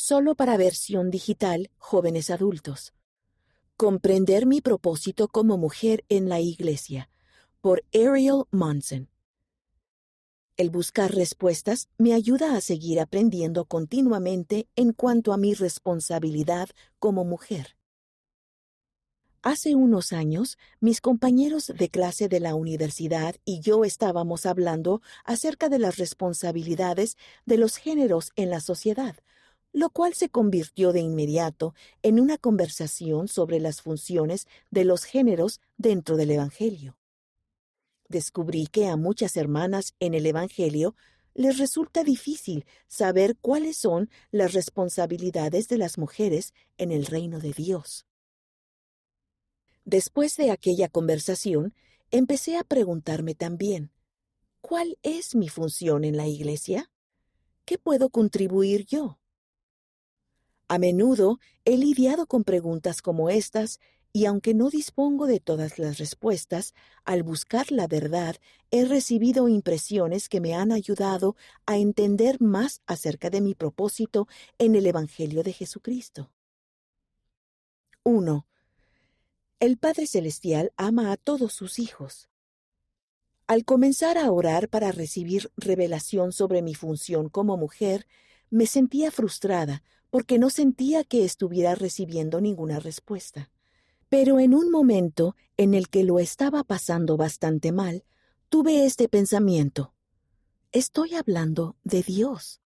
solo para versión digital jóvenes adultos. Comprender mi propósito como mujer en la Iglesia, por Ariel Monson. El buscar respuestas me ayuda a seguir aprendiendo continuamente en cuanto a mi responsabilidad como mujer. Hace unos años, mis compañeros de clase de la universidad y yo estábamos hablando acerca de las responsabilidades de los géneros en la sociedad, lo cual se convirtió de inmediato en una conversación sobre las funciones de los géneros dentro del Evangelio. Descubrí que a muchas hermanas en el Evangelio les resulta difícil saber cuáles son las responsabilidades de las mujeres en el reino de Dios. Después de aquella conversación, empecé a preguntarme también, ¿cuál es mi función en la Iglesia? ¿Qué puedo contribuir yo? A menudo he lidiado con preguntas como estas y aunque no dispongo de todas las respuestas, al buscar la verdad he recibido impresiones que me han ayudado a entender más acerca de mi propósito en el Evangelio de Jesucristo. 1. El Padre Celestial ama a todos sus hijos. Al comenzar a orar para recibir revelación sobre mi función como mujer, me sentía frustrada porque no sentía que estuviera recibiendo ninguna respuesta. Pero en un momento en el que lo estaba pasando bastante mal, tuve este pensamiento. Estoy hablando de Dios.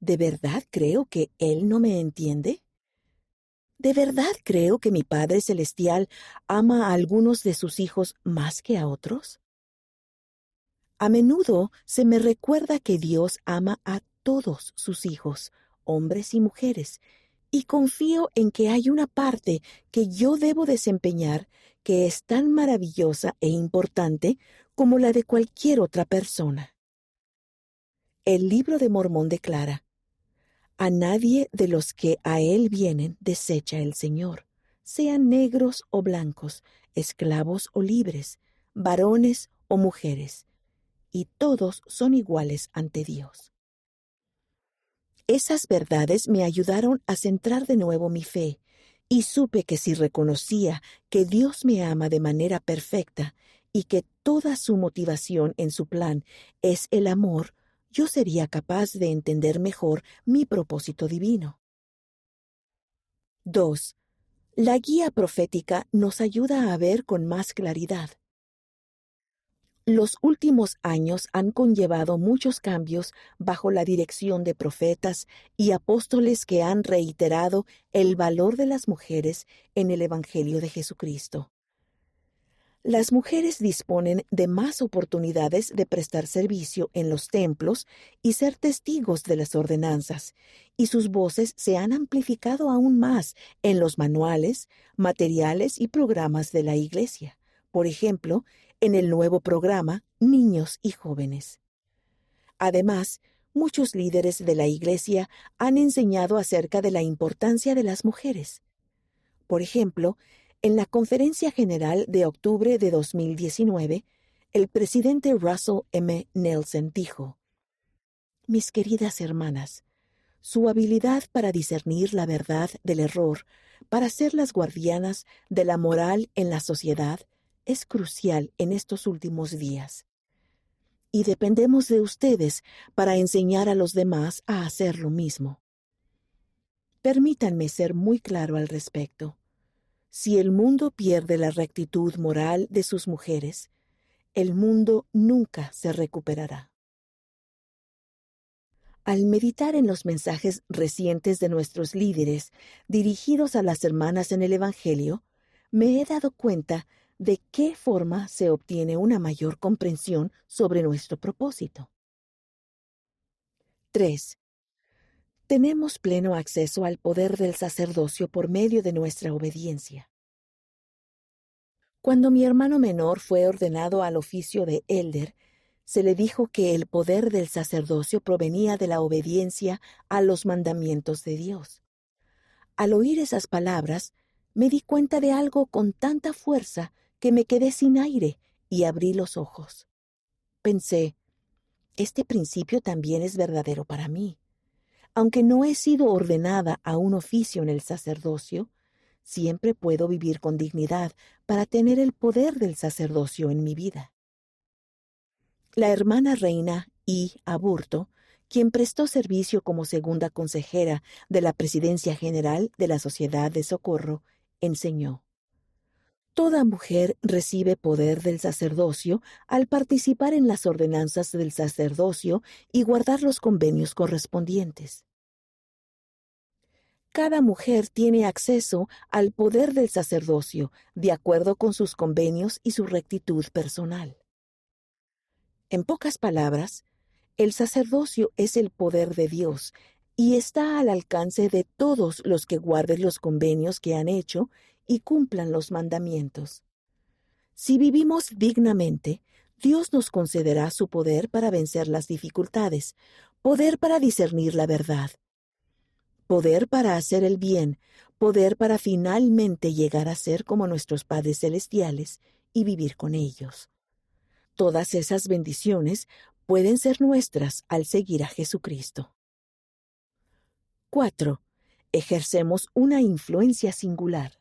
¿De verdad creo que Él no me entiende? ¿De verdad creo que mi Padre Celestial ama a algunos de sus hijos más que a otros? A menudo se me recuerda que Dios ama a todos sus hijos, hombres y mujeres, y confío en que hay una parte que yo debo desempeñar que es tan maravillosa e importante como la de cualquier otra persona. El libro de Mormón declara, a nadie de los que a él vienen desecha el Señor, sean negros o blancos, esclavos o libres, varones o mujeres, y todos son iguales ante Dios. Esas verdades me ayudaron a centrar de nuevo mi fe, y supe que si reconocía que Dios me ama de manera perfecta y que toda su motivación en su plan es el amor, yo sería capaz de entender mejor mi propósito divino. 2. La guía profética nos ayuda a ver con más claridad. Los últimos años han conllevado muchos cambios bajo la dirección de profetas y apóstoles que han reiterado el valor de las mujeres en el Evangelio de Jesucristo. Las mujeres disponen de más oportunidades de prestar servicio en los templos y ser testigos de las ordenanzas, y sus voces se han amplificado aún más en los manuales, materiales y programas de la Iglesia, por ejemplo, en el nuevo programa Niños y Jóvenes. Además, muchos líderes de la Iglesia han enseñado acerca de la importancia de las mujeres. Por ejemplo, en la Conferencia General de octubre de 2019, el presidente Russell M. Nelson dijo, Mis queridas hermanas, su habilidad para discernir la verdad del error, para ser las guardianas de la moral en la sociedad, es crucial en estos últimos días. Y dependemos de ustedes para enseñar a los demás a hacer lo mismo. Permítanme ser muy claro al respecto. Si el mundo pierde la rectitud moral de sus mujeres, el mundo nunca se recuperará. Al meditar en los mensajes recientes de nuestros líderes dirigidos a las hermanas en el Evangelio, me he dado cuenta de qué forma se obtiene una mayor comprensión sobre nuestro propósito. 3. Tenemos pleno acceso al poder del sacerdocio por medio de nuestra obediencia. Cuando mi hermano menor fue ordenado al oficio de elder, se le dijo que el poder del sacerdocio provenía de la obediencia a los mandamientos de Dios. Al oír esas palabras, me di cuenta de algo con tanta fuerza que me quedé sin aire y abrí los ojos. Pensé, este principio también es verdadero para mí. Aunque no he sido ordenada a un oficio en el sacerdocio, siempre puedo vivir con dignidad para tener el poder del sacerdocio en mi vida. La hermana reina I. Aburto, quien prestó servicio como segunda consejera de la Presidencia General de la Sociedad de Socorro, enseñó. Toda mujer recibe poder del sacerdocio al participar en las ordenanzas del sacerdocio y guardar los convenios correspondientes. Cada mujer tiene acceso al poder del sacerdocio de acuerdo con sus convenios y su rectitud personal. En pocas palabras, el sacerdocio es el poder de Dios y está al alcance de todos los que guarden los convenios que han hecho y cumplan los mandamientos. Si vivimos dignamente, Dios nos concederá su poder para vencer las dificultades, poder para discernir la verdad, poder para hacer el bien, poder para finalmente llegar a ser como nuestros padres celestiales y vivir con ellos. Todas esas bendiciones pueden ser nuestras al seguir a Jesucristo. 4. Ejercemos una influencia singular.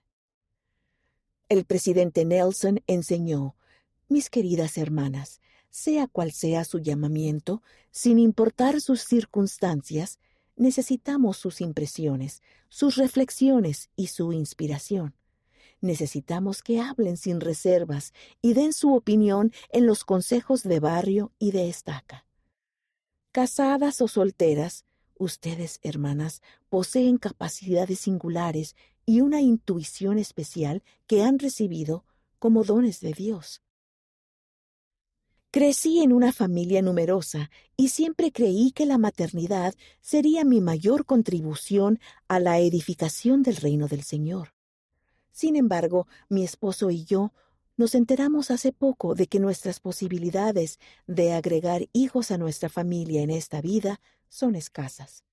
El presidente Nelson enseñó, mis queridas hermanas, sea cual sea su llamamiento, sin importar sus circunstancias, necesitamos sus impresiones, sus reflexiones y su inspiración. Necesitamos que hablen sin reservas y den su opinión en los consejos de barrio y de estaca. Casadas o solteras, ustedes, hermanas, poseen capacidades singulares y una intuición especial que han recibido como dones de Dios. Crecí en una familia numerosa y siempre creí que la maternidad sería mi mayor contribución a la edificación del reino del Señor. Sin embargo, mi esposo y yo nos enteramos hace poco de que nuestras posibilidades de agregar hijos a nuestra familia en esta vida son escasas.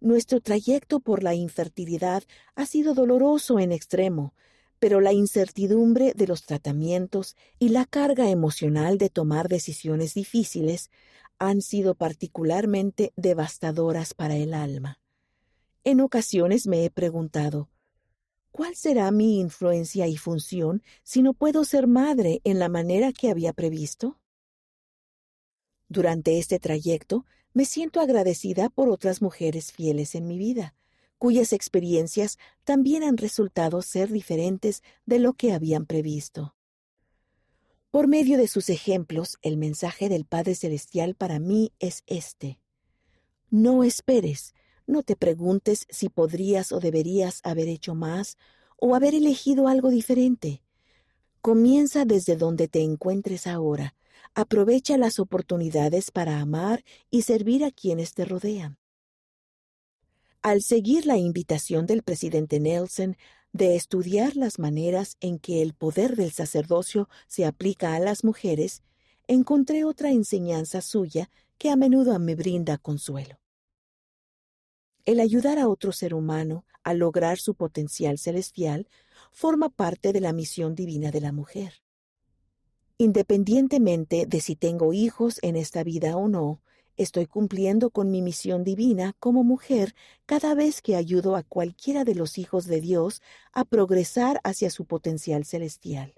Nuestro trayecto por la infertilidad ha sido doloroso en extremo, pero la incertidumbre de los tratamientos y la carga emocional de tomar decisiones difíciles han sido particularmente devastadoras para el alma. En ocasiones me he preguntado, ¿cuál será mi influencia y función si no puedo ser madre en la manera que había previsto? Durante este trayecto me siento agradecida por otras mujeres fieles en mi vida, cuyas experiencias también han resultado ser diferentes de lo que habían previsto. Por medio de sus ejemplos, el mensaje del Padre Celestial para mí es este. No esperes, no te preguntes si podrías o deberías haber hecho más o haber elegido algo diferente. Comienza desde donde te encuentres ahora, aprovecha las oportunidades para amar y servir a quienes te rodean. Al seguir la invitación del presidente Nelson de estudiar las maneras en que el poder del sacerdocio se aplica a las mujeres, encontré otra enseñanza suya que a menudo me brinda consuelo. El ayudar a otro ser humano a lograr su potencial celestial forma parte de la misión divina de la mujer. Independientemente de si tengo hijos en esta vida o no, estoy cumpliendo con mi misión divina como mujer cada vez que ayudo a cualquiera de los hijos de Dios a progresar hacia su potencial celestial.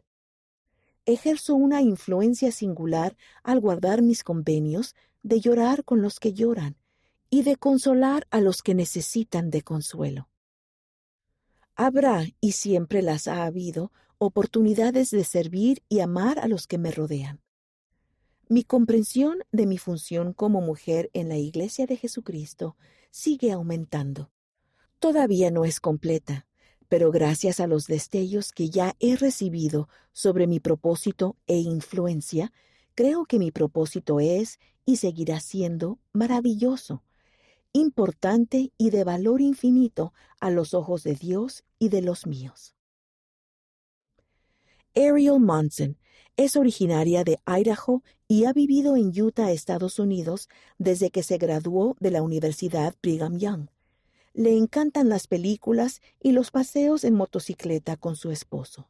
Ejerzo una influencia singular al guardar mis convenios de llorar con los que lloran y de consolar a los que necesitan de consuelo. Habrá, y siempre las ha habido, oportunidades de servir y amar a los que me rodean. Mi comprensión de mi función como mujer en la Iglesia de Jesucristo sigue aumentando. Todavía no es completa, pero gracias a los destellos que ya he recibido sobre mi propósito e influencia, creo que mi propósito es y seguirá siendo maravilloso, importante y de valor infinito a los ojos de Dios y de los míos. Ariel Monson es originaria de Idaho y ha vivido en Utah, Estados Unidos, desde que se graduó de la Universidad Brigham Young. Le encantan las películas y los paseos en motocicleta con su esposo.